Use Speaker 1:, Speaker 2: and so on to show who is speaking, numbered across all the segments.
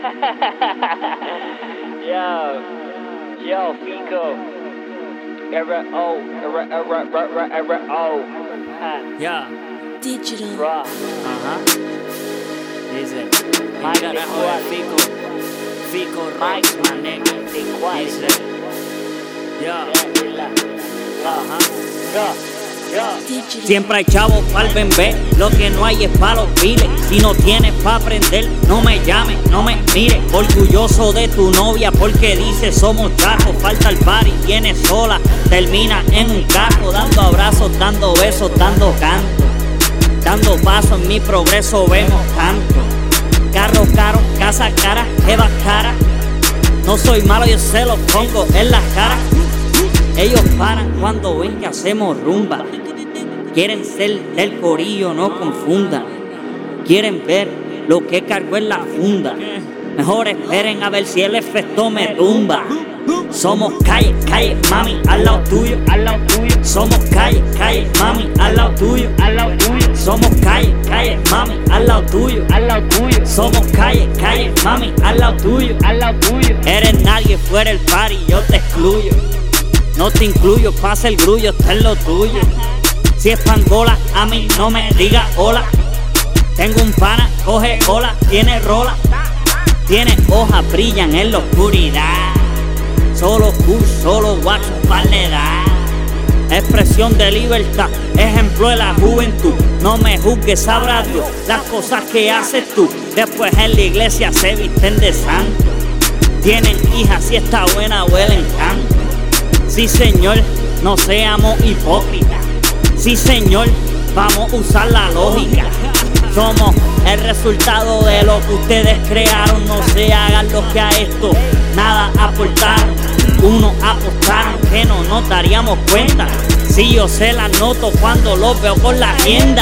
Speaker 1: yo, yo, Fico. Era O, era era era era O.
Speaker 2: Yeah.
Speaker 3: Digital.
Speaker 1: Bruh.
Speaker 2: Uh-huh. Uh
Speaker 1: huh.
Speaker 2: Is
Speaker 1: Listen.
Speaker 2: My carajo de Fico.
Speaker 1: Fico
Speaker 2: rights, my nigga. it? Yeah.
Speaker 1: Uh huh.
Speaker 3: Yeah.
Speaker 2: Siempre hay chavos pa'l bembé, lo que no hay es pa' los piles. Si no tienes pa' aprender, no me llames, no me mires. Orgulloso de tu novia porque dice somos chacos. Falta el party, tienes sola, termina en un cajo. Dando abrazos, dando besos, dando canto. Dando paso en mi progreso vemos tanto. Carro caro, casa cara, jeva cara. No soy malo, yo se los pongo en la cara. Ellos paran cuando ven que hacemos rumba. Quieren ser del corillo, no confundan. Quieren ver lo que cargo en la funda. Mejor esperen a ver si el efecto me tumba. Somos calle, calle, mami, al lado tuyo, al lado tuyo. Somos calle, calle, mami, al lado tuyo, al lado tuyo. Somos calle, calle, mami, al lado tuyo, al lado tuyo. Somos calle, calle, mami, al lado tuyo, al lado tuyo. Eres nadie fuera el party, yo te excluyo. No te incluyo, pasa el grullo, está en lo tuyo. Si es pangola, a mí no me diga hola. Tengo un pana, coge cola, tiene rola. Tiene hojas, brillan en la oscuridad. Solo cool, solo guacho, le da. Expresión de libertad, ejemplo de la juventud. No me juzgues, sabrá Dios las cosas que haces tú. Después en la iglesia se visten de santo. Tienen hijas y está buena, huelen canto. Sí, señor, no seamos hipócritas. Sí, señor, vamos a usar la lógica. Somos el resultado de lo que ustedes crearon. No se hagan lo que a esto nada aportaron. Unos apostaron que no nos daríamos cuenta. Si yo se la noto cuando los veo por la. Ey,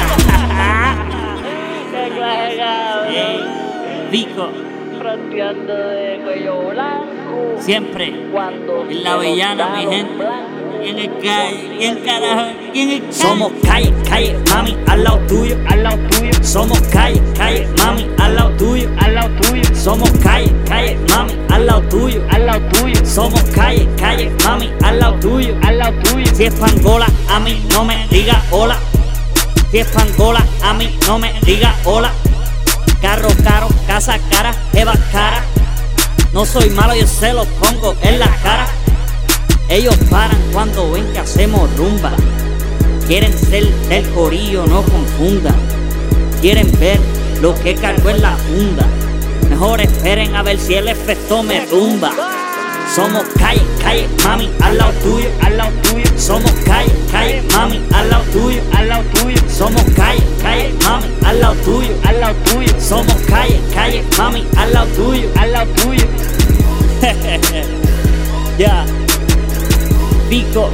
Speaker 2: Vico,
Speaker 1: Fronteando de cuello.
Speaker 2: Siempre
Speaker 1: Cuando
Speaker 2: en la avellana, mi gente. Y en el calle, y carajo, y en el calle. Somos calle, calle, mami, al lado tuyo, al lado tuyo. Somos calle, calle, mami, al lado tuyo, al lado tuyo. Somos calle, calle, mami, al lado tuyo, al lado tuyo. Somos calle, calle, mami, al lado tuyo, al lado tuyo. Si es pangola, a mí no me diga hola. Si es pangola, a mí no me diga hola. Carro caro, casa cara, jeva cara. No soy malo, yo se los pongo en la cara. Ellos paran cuando ven que hacemos rumba. Quieren ser del corillo, no confundan. Quieren ver lo que cargo en la funda. Mejor esperen a ver si el efecto me tumba. Somos calle, calle, mami, al lado tuyo, al lado tuyo. Somos calle, calle, mami, lado tuyo, al lado tuyo. Ya. Pico,